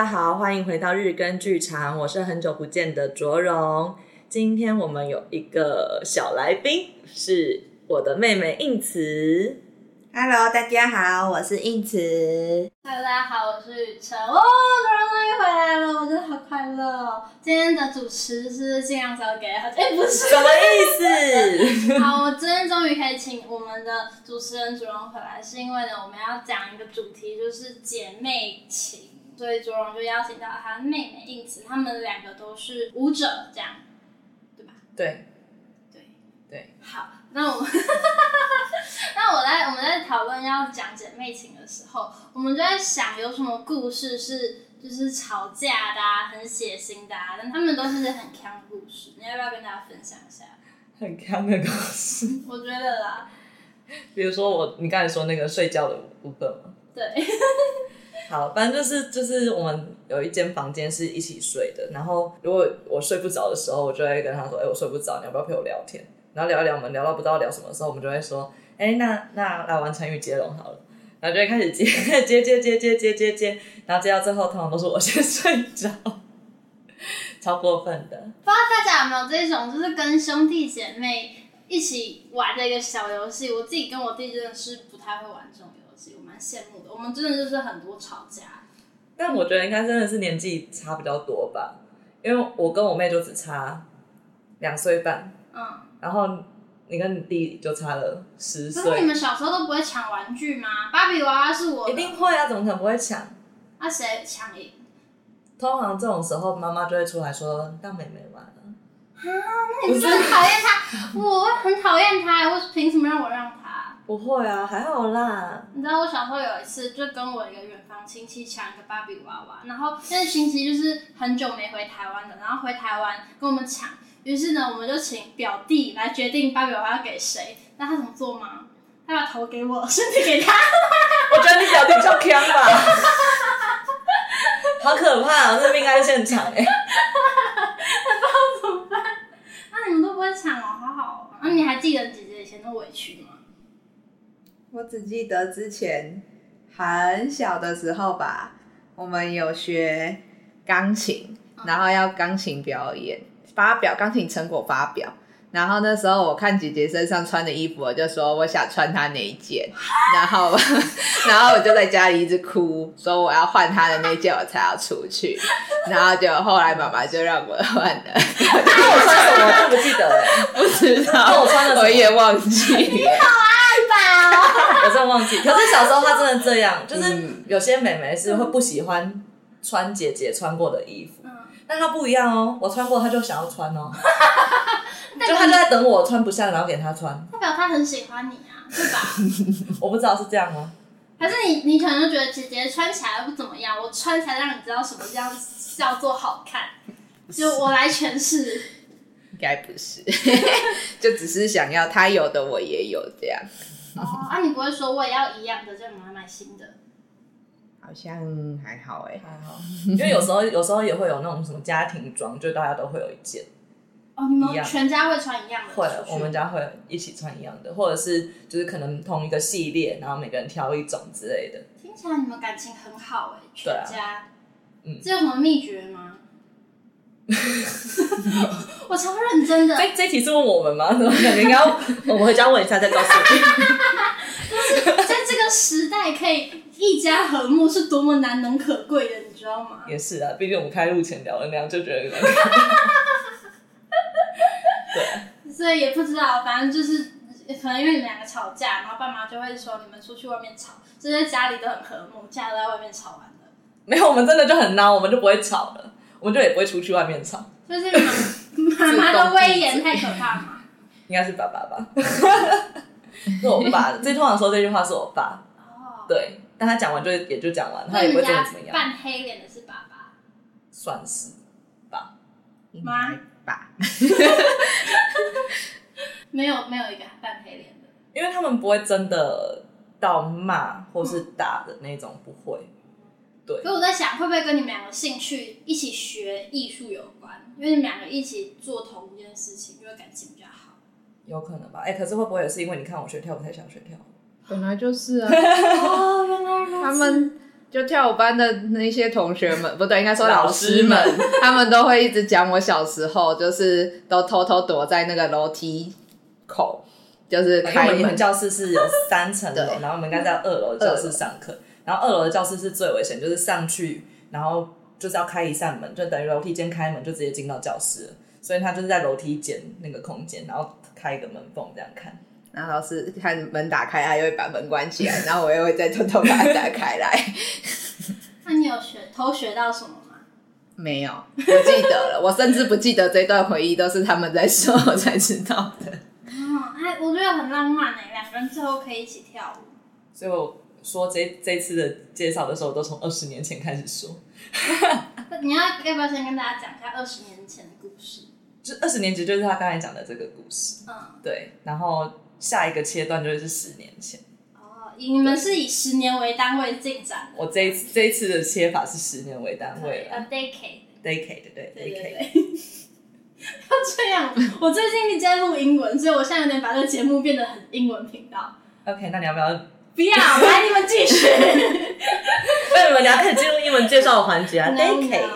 大家好，欢迎回到日更剧场，我是很久不见的卓荣。今天我们有一个小来宾，是我的妹妹应慈。Hello，大家好，我是应慈。Hello，大家好，我是雨辰。哦，卓荣终于回来了，我真的好快乐哦。今天的主持是尽量交给他，哎，不是，什么意思？好，我今天终于可以请我们的主持人卓荣回来，是因为呢，我们要讲一个主题，就是姐妹情，所以卓荣就邀请到他妹妹应慈，他们两个都是舞者，这样，对吧？对，对，对。好，那我们。那我在我们在讨论要讲姐妹情的时候，我们就在想有什么故事是就是吵架的啊，很血腥的啊，但他们都是很强的故事。你要不要跟大家分享一下？很强的故事？我觉得啦，比如说我你刚才说那个睡觉的部分吗？对。好，反正就是就是我们有一间房间是一起睡的，然后如果我睡不着的时候，我就会跟他说：“哎、我睡不着，你要不要陪我聊天？”然后聊一聊，我们聊到不知道聊什么时候，我们就会说。哎、欸，那那来玩成语接龙好了，然后就会开始接 接接接接接接接，然后接到最后，通常都是我先 睡着，超过分的。不知道大家有没有这种，就是跟兄弟姐妹一起玩的一个小游戏？我自己跟我弟真的是不太会玩这种，羡慕的。我们真的就是很多吵架，但我觉得应该真的是年纪差比较多吧，因为我跟我妹就只差两岁半，嗯，然后。你跟你弟就差了十岁。可是你们小时候都不会抢玩具吗？芭比娃娃是我的。一定会啊，怎么可能不会抢？那谁抢赢？通常这种时候，妈妈就会出来说：“让妹妹玩了。”啊，那你是很讨厌他？我很讨厌他，我凭什么让我让他？不会啊，还好啦。你知道我小时候有一次，就跟我一个远房亲戚抢一个芭比娃娃，然后那个亲戚就是很久没回台湾的，然后回台湾跟我们抢。于是呢，我们就请表弟来决定芭比娃娃要给谁。那他怎么做吗？他把头给我，身体给他。我觉得你表弟比较强吧。好可怕啊！这命案现场哎。不知道怎么办？那你们都不会抢哦，好好。那你还记得姐姐以前的委屈吗？我只记得之前很小的时候吧，我们有学钢琴，然后要钢琴表演。发表钢琴成果发表，然后那时候我看姐姐身上穿的衣服，我就说我想穿她那一件，然后 然后我就在家里一直哭，说我要换她的那件，我才要出去。然后就后来妈妈就让我换了。那我穿什么？我不记得了，不知道。我穿的我也忘记。你好爱吧？我真的忘记。可是小时候她真的这样，就是有些妹妹是会不喜欢穿姐姐穿过的衣服。但她不一样哦，我穿过她就想要穿哦，就她就在等我穿不下，然后给她穿，代表她很喜欢你啊，对吧？我不知道是这样吗？还是你你可能就觉得姐姐穿起来不怎么样，我穿才让你知道什么叫叫做好看，就我来诠释，应该不是，就只是想要他有的我也有这样。哦，啊，你不会说我也要一样的，就买买新的。好像还好哎，还好，因为有时候有时候也会有那种什么家庭装，就大家都会有一件。哦，你们全家会穿一样的？会，我们家会一起穿一样的，或者是就是可能同一个系列，然后每个人挑一种之类的。听起来你们感情很好哎，全家。啊、嗯，这有什么秘诀吗？我超认真的。这这题是问我们吗？怎么感觉应该我们回家问一下再告诉你。就 是在这个时代可以。一家和睦是多么难能可贵的，你知道吗？也是啊，毕竟我们开录前聊了那样，就觉得有点对，所以也不知道，反正就是可能因为你们两个吵架，然后爸妈就会说你们出去外面吵，就在家里都很和睦，家都在外面吵完了。没有，我们真的就很孬，我们就不会吵了，我们就也不会出去外面吵。就是妈妈妈的威严太可怕吗？应该是爸爸吧，是我爸。最通常说这句话是我爸。哦，对。但他讲完就也就讲完，他也不会真的怎么样。扮黑脸的是爸爸，算是吧？妈爸，没有没有一个扮黑脸的，因为他们不会真的到骂或是打的那种，不会。对。所以我在想，会不会跟你们两个兴趣一起学艺术有关？因为你们两个一起做同一件事情，就会感情比较好。有可能吧？哎、欸，可是会不会也是因为你看我学跳舞，才想学跳舞？本来就是啊，哦，原来如此。他们就跳舞班的那些同学们，不对，应该说老师们，他们都会一直讲我小时候，就是都偷偷躲在那个楼梯口，就是开门。我们教室是有三层楼，然后我们应该在二楼的教室上课，然后二楼的教室是最危险，就是上去，然后就是要开一扇门，就等于楼梯间开门就直接进到教室了，所以他就是在楼梯间那个空间，然后开一个门缝这样看。然后老师看门打开，他又会把门关起来，然后我又会再偷偷把它打开来。那你有学偷学到什么吗？没有，不记得了。我甚至不记得这段回忆，都是他们在说，我才知道的。哦，哎，我觉得很浪漫哎，两个人最后可以一起跳舞。所以我说这这次的介绍的时候，都从二十年前开始说。你要要不要先跟大家讲一下二十年前的故事？就二十年前就是他刚才讲的这个故事。嗯，对，然后。下一个切断就是十年前哦，你们是以十年为单位进展。我这一次这一次的切法是十年为单位了。A decade，decade，对对对对。要这样，我最近一直在录英文，所以我现在有点把这个节目变得很英文频道。OK，那你要不要？不要，来你们继续。那你们俩可以进入英文介绍的环节啊。Decade，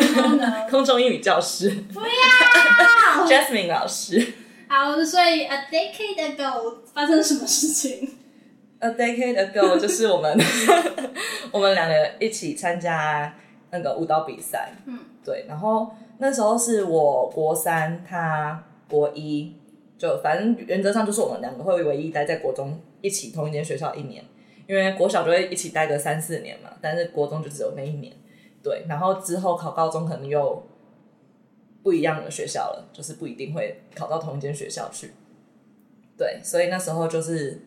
空中英语教师。不要，Jasmine 老师。好，所以 a decade ago 发生什么事情？A decade ago 就是我们我们两个一起参加那个舞蹈比赛，嗯，对，然后那时候是我国三，他国一，就反正原则上就是我们两个会唯一待在国中一起同一间学校一年，因为国小就会一起待个三四年嘛，但是国中就只有那一年，对，然后之后考高中可能又。不一样的学校了，就是不一定会考到同一间学校去。对，所以那时候就是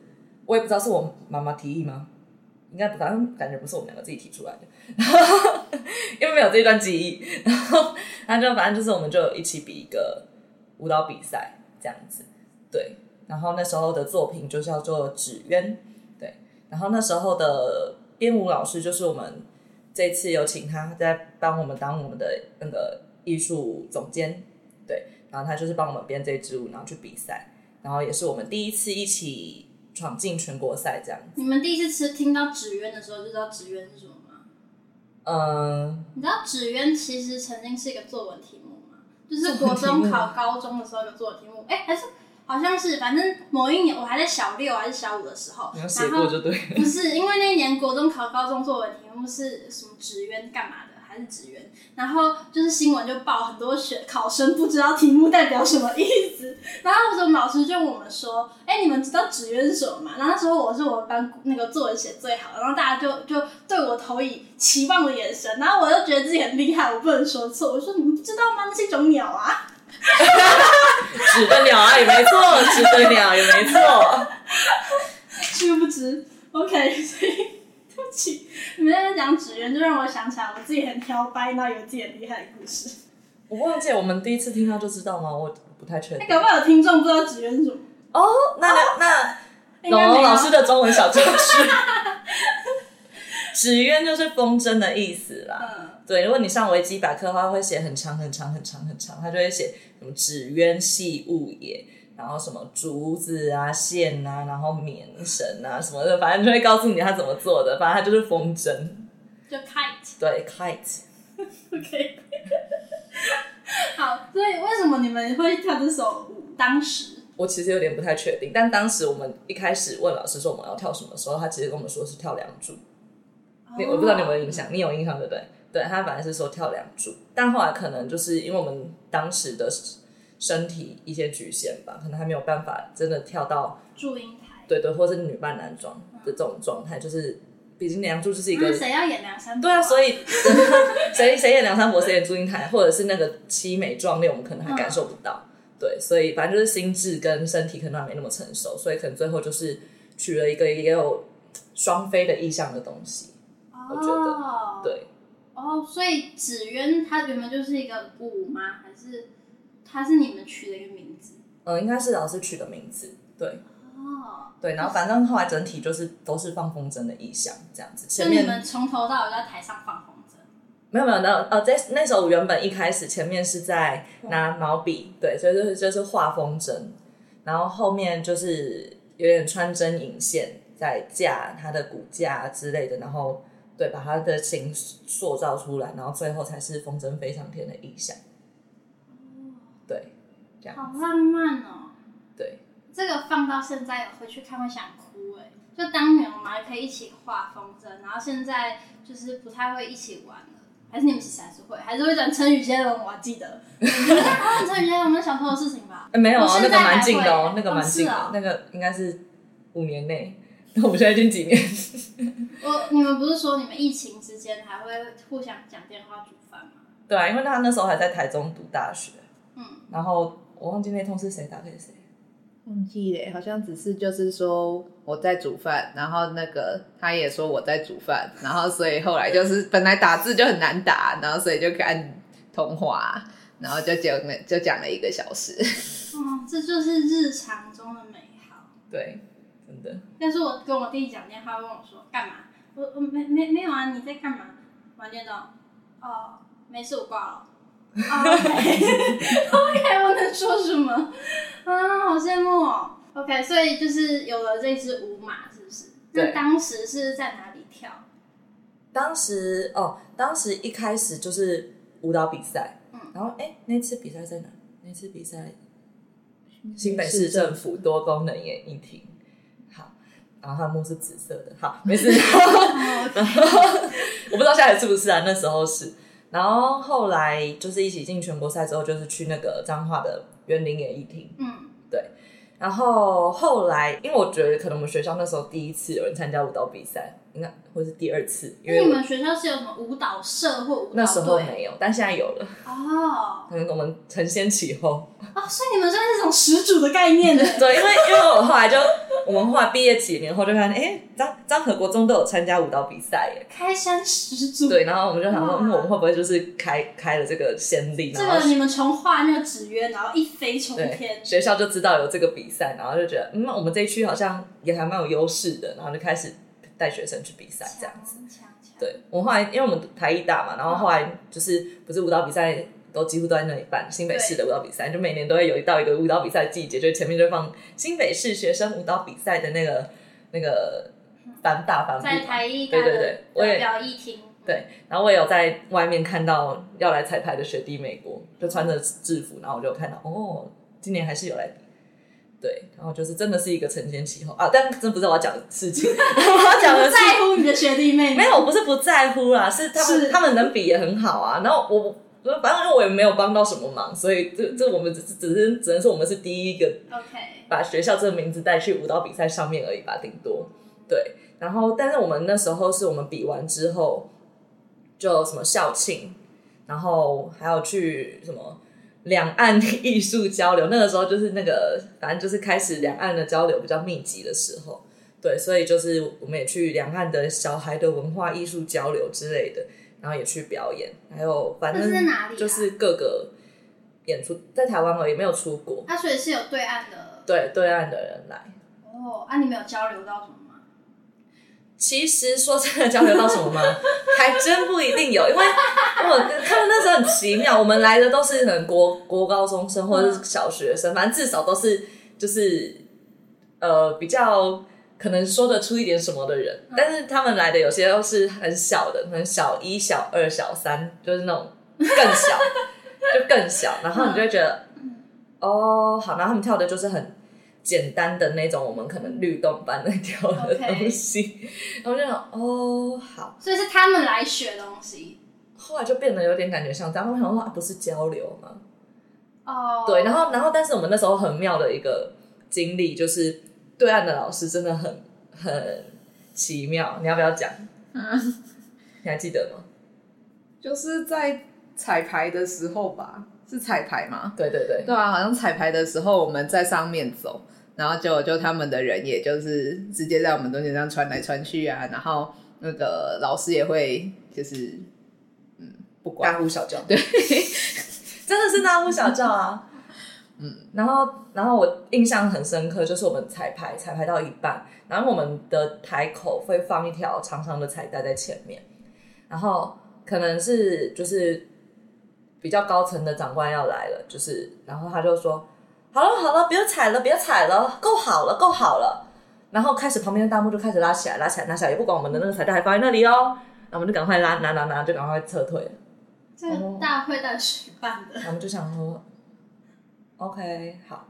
我也不知道是我妈妈提议吗？应该不反正感觉不是我们两个自己提出来的，因为没有这段记忆。然后他就反正就是我们就一起比一个舞蹈比赛这样子。对，然后那时候的作品就叫做《纸鸢》。对，然后那时候的编舞老师就是我们这次有请他在帮我们当我们的那个。艺术总监，对，然后他就是帮我们编这支舞，然后去比赛，然后也是我们第一次一起闯进全国赛这样子。你们第一次吃听到纸鸢的时候，就知道纸鸢是什么吗？嗯，你知道纸鸢其实曾经是一个作文题目吗？就是国中考高中的时候的作文题目，哎，还是好像是，反正某一年我还在小六还是小五的时候，你有写过就对。不是，因为那一年国中考高中作文题目是什么纸鸢干嘛的？还是纸鸢，然后就是新闻就报很多学考生不知道题目代表什么意思，然后我们老师就问我们说：“哎，你们知道纸鸢是什么吗？”然后那时候我是我们班那个作文写最好的，然后大家就就对我投以期望的眼神，然后我就觉得自己很厉害，我不能说错，我说：“你们不知道吗？那是一种鸟啊，纸的了啊，也没错，纸的了也没错，殊不知，OK。”所以对不起，你们在那讲纸鸢，就让我想起来我自己很挑掰，然后有自己很厉害的故事。我忘记我们第一次听到就知道吗？我不太确定。那搞不好有听众不知道纸鸢是什么？哦，那那龙龙老师的中文小知识，纸鸢就是风筝的意思啦。嗯，对，如果你上维基百科的话，会写很长很长很长很长，他就会写什么纸鸢系物也。然后什么竹子啊、线啊，然后棉绳啊什么的，反正就会告诉你他怎么做的。反正他就是风筝，就 kite。对，kite。OK。好，所以为什么你们会跳这首舞？当时我其实有点不太确定，但当时我们一开始问老师说我们要跳什么时候，他其实跟我们说是跳梁祝。你、oh. 我不知道你有没有印象，你有印象对不对？对，他本来是说跳梁祝，但后来可能就是因为我们当时的。身体一些局限吧，可能还没有办法真的跳到祝英台，对对，或者是女扮男装的这种状态，就是毕竟梁祝就是一个谁要演梁山伯？对啊，所以 谁谁演梁山伯，谁演祝英台，或者是那个凄美壮烈，我们可能还感受不到。嗯、对，所以反正就是心智跟身体可能还没那么成熟，所以可能最后就是取了一个也有双飞的意向的东西。哦、我觉得对哦，所以纸鸢它原本就是一个舞吗？还是？它是你们取的一个名字，嗯，应该是老师取的名字，对，哦，对，然后反正后来整体就是都是放风筝的意象，这样子。前面你们从头到尾在台上放风筝？没有没有，那呃，在那首舞原本一开始前面是在拿毛笔，对，所以就是就是画风筝，然后后面就是有点穿针引线，在架它的骨架之类的，然后对，把他的形塑造出来，然后最后才是风筝飞上天的意象。对，这样。好浪漫哦。对。这个放到现在回去看会想哭哎，就当年我们还可以一起画风筝，然后现在就是不太会一起玩了。还是你们其实还是会，还是会讲成语接龙，我还记得。成语接龙，我们小时候的事情吧？没有啊，那个蛮近的哦，那个蛮近的，哦、那个应该是五年内。那我们现在已经几年？我你们不是说你们疫情之间还会互相讲电话煮饭吗？对啊，因为他那时候还在台中读大学。嗯。然后我忘记那通是谁打给谁。忘记嘞，好像只是就是说我在煮饭，然后那个他也说我在煮饭，然后所以后来就是 本来打字就很难打，然后所以就按通话，然后就讲了就讲了一个小时。哦，这就是日常中的美好。对，真的。但是我跟我弟讲电话，问我说干嘛？我我没没没有啊，你在干嘛？玩电脑。哦，没事，我挂了。OK，OK，我能说什么？啊，好羡慕哦。OK，所以就是有了这只舞马，是不是？那当时是在哪里跳？当时哦，当时一开始就是舞蹈比赛，嗯，然后哎，那次比赛在哪？那次比赛新北市政府多功能演艺厅。好，然后他的幕是紫色的。好，没事。然后我不知道现在是不是啊？那时候是。然后后来就是一起进全国赛之后，就是去那个彰化的园林演艺厅。嗯，对。然后后来，因为我觉得可能我们学校那时候第一次有人参加舞蹈比赛，应该或是第二次。因为你们学校是有什么舞蹈社或舞蹈队？那时候没有，但现在有了。哦，可能我们承先启后。哦，所以你们算是这种始祖的概念呢。对，因为因为我后来就。我们后来毕业几年后就看，哎，张张和国中都有参加舞蹈比赛耶，开山始祖。对，然后我们就想说，那，我们会不会就是开开了这个先例？这个你们从画那个纸鸢，然后一飞冲天，学校就知道有这个比赛，然后就觉得，嗯，我们这一区好像也还蛮有优势的，然后就开始带学生去比赛这样子。对，我后来因为我们台艺大嘛，然后后来就是不是舞蹈比赛。都几乎都在那里办新北市的舞蹈比赛，就每年都会有一到一个舞蹈比赛季节，就前面就放新北市学生舞蹈比赛的那个那个反大反在台艺大对对对，我也表艺厅对，然后我也有在外面看到要来彩排的学弟美国，就穿着制服，然后我就看到哦，今年还是有来比，对，然后就是真的是一个承前启后啊，但真不是我要讲的事情，我要讲的是 在乎你的学弟妹，没有，我不是不在乎啦，是他们他们能比也很好啊，然后我。反正我也没有帮到什么忙，所以这这我们只是只是只能说我们是第一个 OK 把学校这个名字带去舞蹈比赛上面而已吧，顶多对。然后，但是我们那时候是我们比完之后就什么校庆，然后还有去什么两岸艺术交流，那个时候就是那个反正就是开始两岸的交流比较密集的时候，对，所以就是我们也去两岸的小孩的文化艺术交流之类的。然后也去表演，还有反正就是各个演出，在台湾而已，没有出国。他所以是有对岸的，对对岸的人来。哦，啊，你没有交流到什么吗？其实说真的，交流到什么吗？还真不一定有，因为我他们那时候很奇妙，我们来的都是可能国国高中生或者是小学生，反正至少都是就是呃比较。可能说得出一点什么的人，但是他们来的有些都是很小的，可能小一、小二、小三，就是那种更小，就更小，然后你就会觉得，哦，好，然后他们跳的就是很简单的那种，我们可能律动般的跳的东西.然后我就想，哦，好，所以是他们来学东西，后来就变得有点感觉像这样，我想说啊，不是交流吗？哦，oh. 对，然后，然后，但是我们那时候很妙的一个经历就是。对岸的老师真的很很奇妙，你要不要讲？嗯，你还记得吗？就是在彩排的时候吧，是彩排吗？对对对，对啊，好像彩排的时候我们在上面走，然后就就他们的人也就是直接在我们中间这样传来穿去啊，然后那个老师也会就是嗯不管。大呼小叫，对，真的是大呼小叫啊。嗯，然后，然后我印象很深刻，就是我们彩排，彩排到一半，然后我们的台口会放一条长长的彩带在前面，然后可能是就是比较高层的长官要来了，就是，然后他就说，好了好了，别踩了，别踩了，够好了，够好了，然后开始旁边的大幕就开始拉起来，拉起来，拉起来，也不管我们的那个彩带还放在那里哦，那我们就赶快拉拿拿拿，就赶快撤退了。这大会的举办的，我们就想说，OK，好。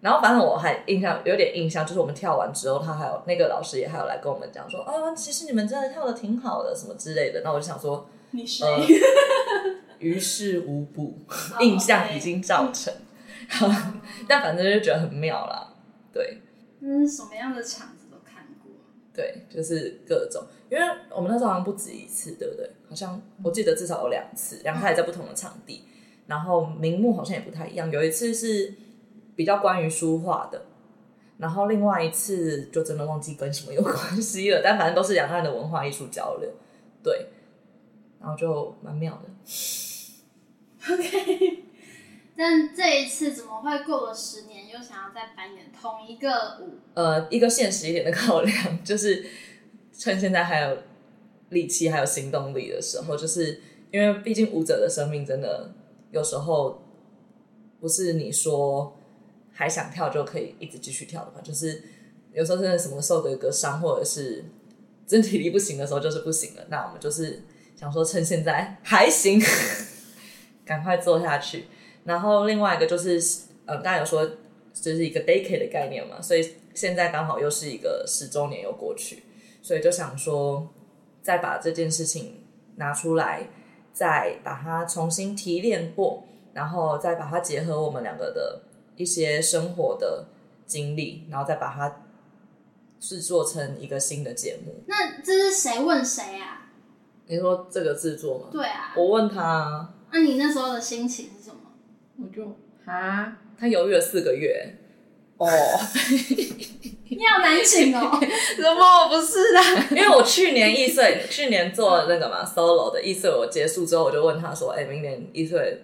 然后反正我还印象有点印象，就是我们跳完之后，他还有那个老师也还有来跟我们讲说，啊，其实你们真的跳的挺好的，什么之类的。那我就想说，你谁？呃，于事无补，印象已经造成。Oh, okay. 但反正就觉得很妙啦，对。嗯，什么样的场子都看过。对，就是各种，因为我们那时候好像不止一次，对不对？好像我记得至少有两次，两次也在不同的场地，然后名目好像也不太一样。有一次是。比较关于书画的，然后另外一次就真的忘记跟什么有关系了，但反正都是两岸的文化艺术交流，对，然后就蛮妙的。OK，但这一次怎么会过了十年又想要再扮演同一个舞？呃，一个现实一点的考量就是趁现在还有力气还有行动力的时候，就是因为毕竟舞者的生命真的有时候不是你说。还想跳就可以一直继续跳的话，就是有时候真的什么受个个伤，或者是真体力不行的时候，就是不行了。那我们就是想说，趁现在还行，赶快做下去。然后另外一个就是，呃，刚才有说就是一个 decade 的概念嘛，所以现在刚好又是一个十周年又过去，所以就想说再把这件事情拿出来，再把它重新提炼过，然后再把它结合我们两个的。一些生活的经历，然后再把它制作成一个新的节目。那这是谁问谁啊？你说这个制作吗？对啊，我问他。那你那时候的心情是什么？我就啊，他犹豫了四个月。哦，你好难请哦。什么？不是啦，因为我去年易碎，去年做了那个嘛 solo 的易碎，我结束之后我就问他说：“哎、欸，明年易碎。”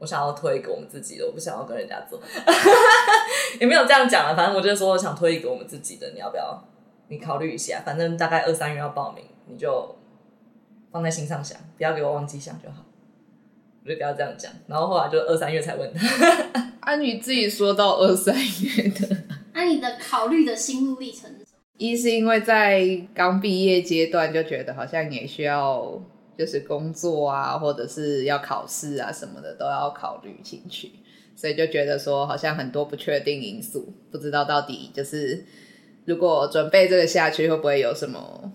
我想要推一个我们自己的，我不想要跟人家做，也没有这样讲啊。反正我就说，我想推一个我们自己的，你要不要？你考虑一下。反正大概二三月要报名，你就放在心上想，不要给我忘记想就好。我就不要这样讲。然后后来就二三月才问他。按、啊、你自己说到二三月的，那、啊、你的考虑的心路历程是什么？一是因为在刚毕业阶段就觉得好像也需要。就是工作啊，或者是要考试啊什么的，都要考虑进去，所以就觉得说好像很多不确定因素，不知道到底就是如果准备这个下去会不会有什么，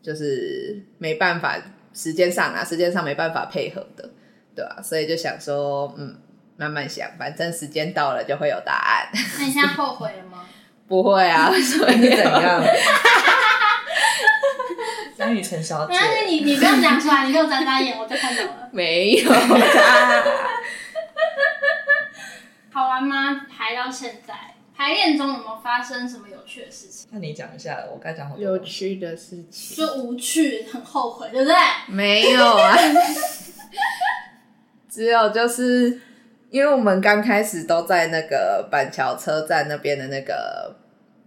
就是没办法时间上啊，时间上没办法配合的，对吧？所以就想说，嗯，慢慢想，反正时间到了就会有答案。那你现在后悔了吗？不会啊，所以怎样？张雨晨小姐，但是你你不用讲出来，你给我眨眨眼，我就看懂了。没有啊。好玩吗？排到现在，排练中有没有发生什么有趣的事情？那你讲一下，我该讲好多。有趣的事情，说无趣，很后悔，对不对？没有啊，只有就是因为我们刚开始都在那个板桥车站那边的那个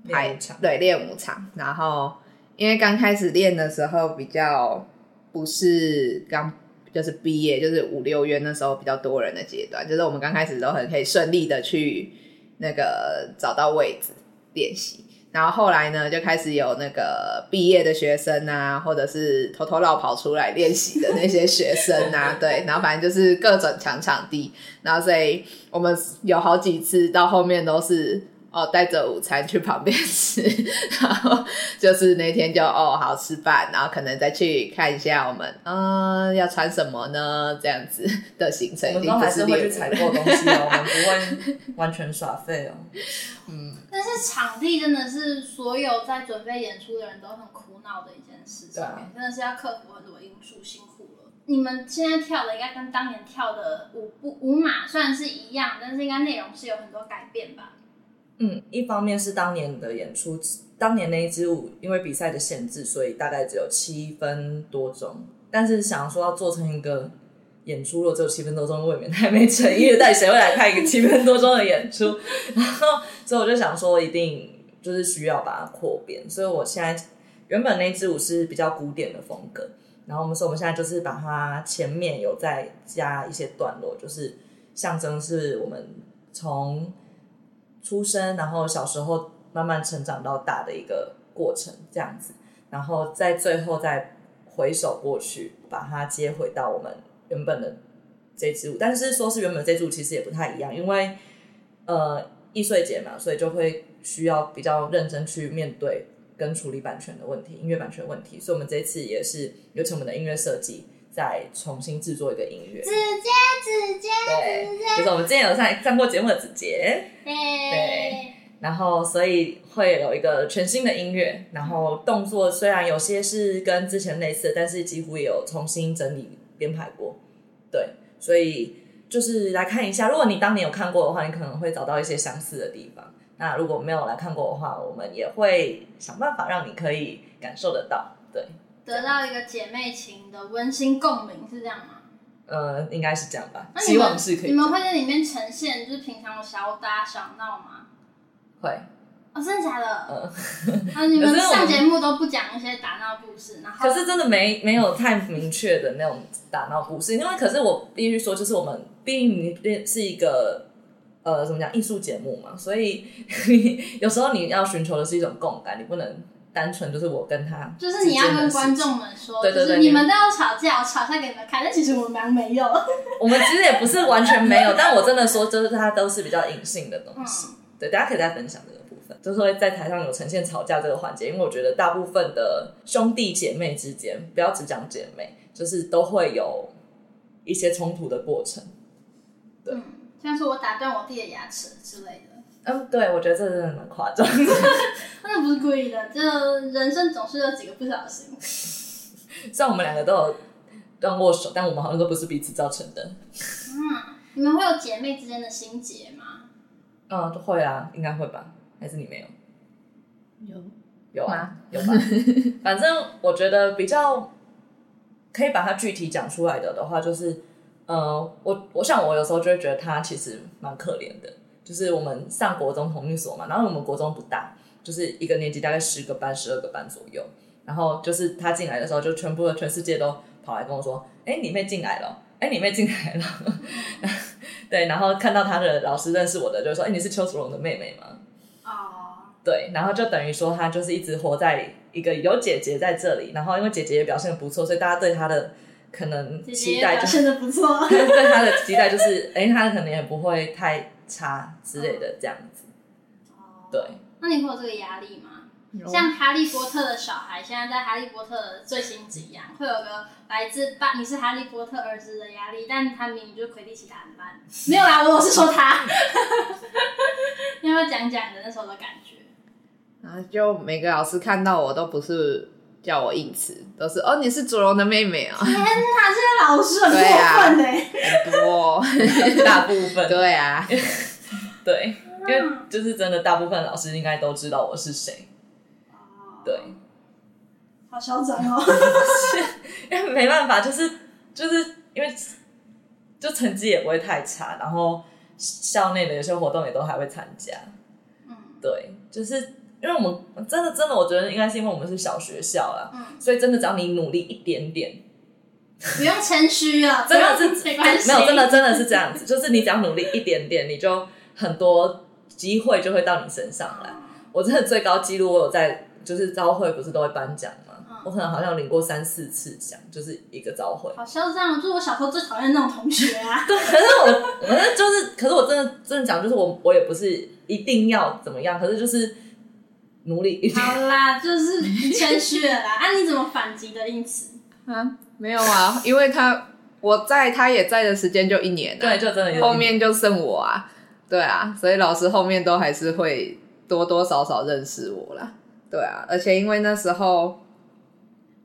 排场，对，练舞场，然后。因为刚开始练的时候比较不是刚就是毕业，就是五六月那时候比较多人的阶段，就是我们刚开始都很可以顺利的去那个找到位置练习，然后后来呢就开始有那个毕业的学生啊，或者是偷偷绕跑出来练习的那些学生啊，对，然后反正就是各种抢场地，然后所以我们有好几次到后面都是。哦，带着午餐去旁边 吃，然后就是那天就哦好吃饭，然后可能再去看一下我们嗯、呃、要穿什么呢这样子的行程。我们都还是会去采购东西哦，我们不会 完全耍废哦。嗯，但是场地真的是所有在准备演出的人都很苦恼的一件事情，啊、真的是要克服很多因素，辛苦了。你们现在跳的应该跟当年跳的舞步舞码虽然是一样，但是应该内容是有很多改变吧？嗯，一方面是当年的演出，当年那一支舞因为比赛的限制，所以大概只有七分多钟。但是想说要做成一个演出如果，只有七分多钟，未免太没诚意了。到底谁会来看一个七分多钟的演出？然后，所以我就想说，一定就是需要把它扩编。所以我现在原本那支舞是比较古典的风格，然后我们说我们现在就是把它前面有再加一些段落，就是象征是我们从。出生，然后小时候慢慢成长到大的一个过程，这样子，然后在最后再回首过去，把它接回到我们原本的这支舞。但是说是原本这支舞，其实也不太一样，因为呃，艺穗节嘛，所以就会需要比较认真去面对跟处理版权的问题，音乐版权问题。所以我们这次也是有请我们的音乐设计再重新制作一个音乐。子杰，子杰，对，就是我们之前有上上过节目的子杰。对然后，所以会有一个全新的音乐，然后动作虽然有些是跟之前类似，但是几乎也有重新整理编排过。对，所以就是来看一下，如果你当年有看过的话，你可能会找到一些相似的地方。那如果没有来看过的话，我们也会想办法让你可以感受得到，对，得到一个姐妹情的温馨共鸣，是这样吗？呃，应该是这样吧。那希望是可以。你们会在里面呈现就是平常的小打小闹吗？会哦，真的假的？嗯，啊，你 们上节目都不讲一些打闹故事，然后可是真的没没有太明确的那种打闹故事，因为可是我必须说，就是我们毕竟是一个呃怎么讲艺术节目嘛，所以 有时候你要寻求的是一种共感，你不能单纯就是我跟他，就是你要跟观众们说，对对对，就是你们都要吵架，我吵架给你们看，但其实我们俩没有，我们其实也不是完全没有，但我真的说，就是它都是比较隐性的东西。嗯对，大家可以再分享这个部分，就是会在台上有呈现吵架这个环节，因为我觉得大部分的兄弟姐妹之间，不要只讲姐妹，就是都会有一些冲突的过程。对，嗯、像是我打断我弟的牙齿之类的。嗯，对，我觉得这真的蛮夸张的，真的不是故意的，就人生总是有几个不小心。虽然我们两个都有断过手，但我们好像都不是彼此造成的。嗯，你们会有姐妹之间的心结吗？嗯，会啊，应该会吧？还是你没有？有有啊，有吧？反正我觉得比较可以把它具体讲出来的的话，就是，呃，我我想我有时候就会觉得他其实蛮可怜的。就是我们上国中同一所嘛，然后我们国中不大，就是一个年级大概十个班、十二个班左右。然后就是他进来的时候，就全部的全世界都跑来跟我说：“哎，你妹进来了！哎，你妹进来了。”对，然后看到他的老师认识我的，就说：“哎，你是邱淑荣的妹妹吗？”哦，对，然后就等于说他就是一直活在一个有姐姐在这里，然后因为姐姐也表现的不错，所以大家对他的可能期待就表现得不错，对他的期待就是，哎，他可能也不会太差之类的这样子。哦，对，那你会有这个压力吗？像哈利波特的小孩，现在在哈利波特的最新集一样，会有个来自爸，你是哈利波特儿子的压力，但他明明就是魁地奇打很烂。没有啦，我是说他。你要不要讲讲你的那时候的感觉？然后就每个老师看到我都不是叫我应词，都是哦，你是祖荣的妹妹啊、喔。天哪，这些老师很过分呢、欸，很多，大部分。对啊，对，因为就是真的，大部分老师应该都知道我是谁。对，好嚣张哦！因为没办法，就是就是因为就成绩也不会太差，然后校内的有些活动也都还会参加。嗯，对，就是因为我们真的真的，我觉得应该是因为我们是小学校啦，嗯，所以真的只要你努力一点点，不用谦虚啊，真的是没关系，没有真的真的是这样子，就是你只要努力一点点，你就很多机会就会到你身上来。我真的最高纪录，我有在。就是招会不是都会颁奖吗？嗯、我可能好像领过三四次奖，就是一个招会。好像这样！就是我小时候最讨厌那种同学啊。对，可是我，可是就是，可是我真的真的讲，就是我我也不是一定要怎么样，可是就是努力一点。好啦，就是谦虚了啦。啊，你怎么反击的？因此啊，没有啊，因为他我在他也在的时间就一年，对，就真的后面就剩我啊，对啊，所以老师后面都还是会多多少少认识我啦。对啊，而且因为那时候，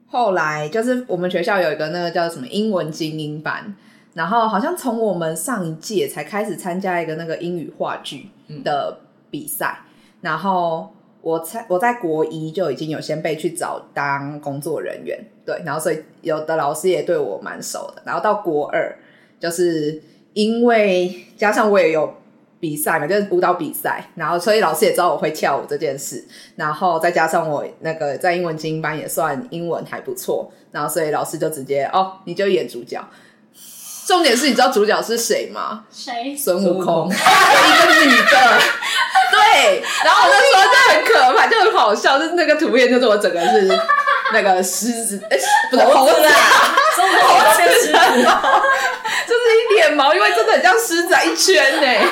后来就是我们学校有一个那个叫什么英文精英班，然后好像从我们上一届才开始参加一个那个英语话剧的比赛，嗯、然后我在我在国一就已经有先被去找当工作人员，对，然后所以有的老师也对我蛮熟的，然后到国二，就是因为加上我也有。比赛嘛，就是舞蹈比赛，然后所以老师也知道我会跳舞这件事，然后再加上我那个在英文精英班也算英文还不错，然后所以老师就直接哦，你就演主角。重点是你知道主角是谁吗？谁？孙悟空，一个女的。对，然后我那时候就很可怕，就很好笑，就是那个图片，就是我整个是 那个狮子，哎、欸，不是猴子啦，中国猴子狮子，就是一脸毛，因为真的很像狮子啊，一圈呢。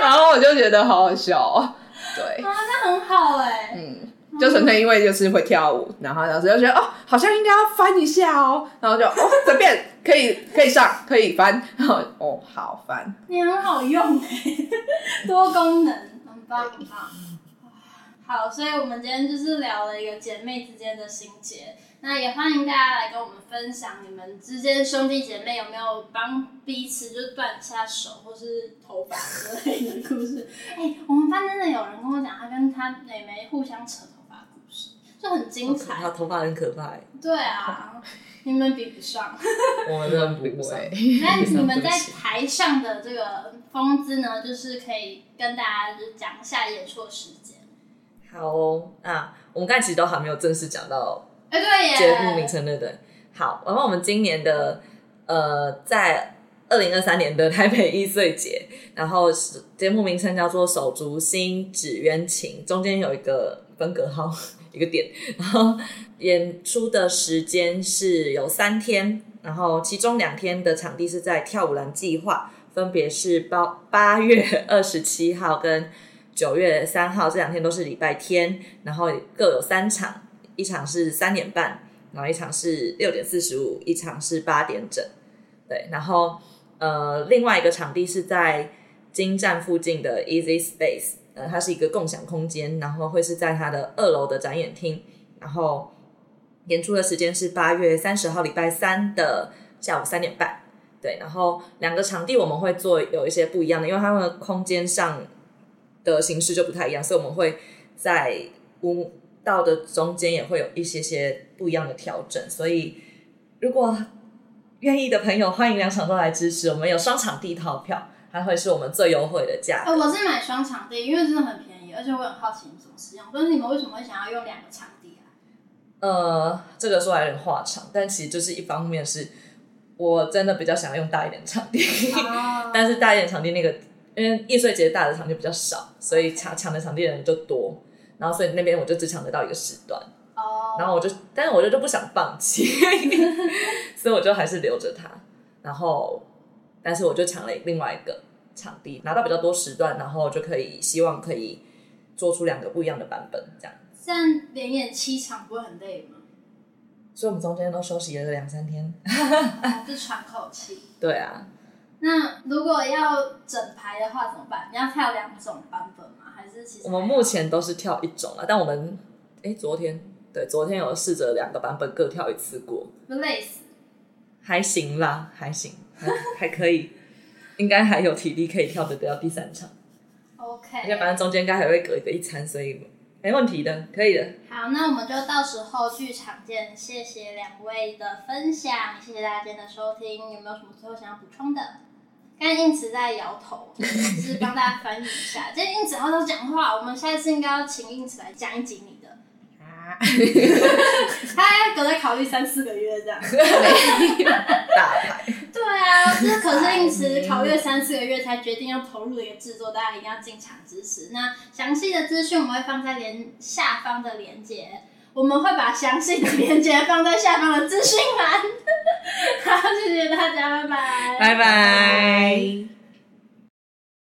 然后我就觉得好好笑哦。对啊，那很好哎。嗯，就纯粹因为就是会跳舞，然后老师就觉得哦，好像应该要翻一下哦，然后就哦随便可以可以上可以翻，然后哦好翻。你很好用哎，多功能，很棒棒。好，所以我们今天就是聊了一个姐妹之间的心结，那也欢迎大家来跟我们分享你们之间兄弟姐妹有没有帮彼此就断下手或是头发之类的故事。哎、我们班真的有人跟我讲，他跟他妹妹互相扯，就很精彩。他头发很可怕。对啊，你们比不上。我们真的比不上。那你们在台上的这个风姿呢，就是可以跟大家就讲一下演出时间。好哦，啊，我们刚才其实都还没有正式讲到，哎，对耶，节目名称对不对？好，然后我们今年的呃，在二零二三年的台北一岁节，然后节目名称叫做手足心指冤情，中间有一个分隔号，一个点，然后演出的时间是有三天，然后其中两天的场地是在跳舞蓝计划，分别是八八月二十七号跟。九月三号这两天都是礼拜天，然后各有三场，一场是三点半，然后一场是六点四十五，一场是八点整。对，然后呃，另外一个场地是在金站附近的 Easy Space，呃，它是一个共享空间，然后会是在它的二楼的展演厅，然后演出的时间是八月三十号礼拜三的下午三点半。对，然后两个场地我们会做有一些不一样的，因为它们的空间上。的形式就不太一样，所以我们会在舞蹈的中间也会有一些些不一样的调整。所以，如果愿意的朋友，欢迎两场都来支持。我们有双场地套票，还会是我们最优惠的价格。我是买双场地，因为真的很便宜，而且我很好奇你怎么使用。但是你们为什么会想要用两个场地啊？呃，这个说来有点话长，但其实就是一方面是我真的比较想要用大一点的场地，啊、但是大一点场地那个。因为易碎节大的场地比较少，所以抢抢的场地的人就多，然后所以那边我就只抢得到一个时段。哦。Oh. 然后我就，但是我就就不想放弃，所以我就还是留着它。然后，但是我就抢了另外一个场地，拿到比较多时段，然后就可以希望可以做出两个不一样的版本，这样。这样连演七场不会很累吗？所以我们中间都休息了两三天，就喘口气。对啊。那如果要整排的话怎么办？你要跳两种版本吗？还是其实我们目前都是跳一种啊？但我们哎、欸，昨天对，昨天有试着两个版本各跳一次过，不累死？还行啦，还行，还 还可以，应该还有体力可以跳得到第三场。OK，反正中间应该还会隔一个一餐，所以没问题的，可以的。好，那我们就到时候剧场见。谢谢两位的分享，谢谢大家今天的收听。有没有什么最后想要补充的？刚才应慈在摇头，就是帮大家翻译一下。今天应慈好少讲话，我们下一次应该要请应慈来讲一集你的。啊，他都在考虑三四个月这样。大牌。对啊，这可是应慈考虑三四个月才决定要投入的一个制作，大家一定要进场支持。那详细的资讯我们会放在连下方的连接，我们会把详细的连接放在下方的资讯栏。好，谢谢大家，拜拜，拜拜。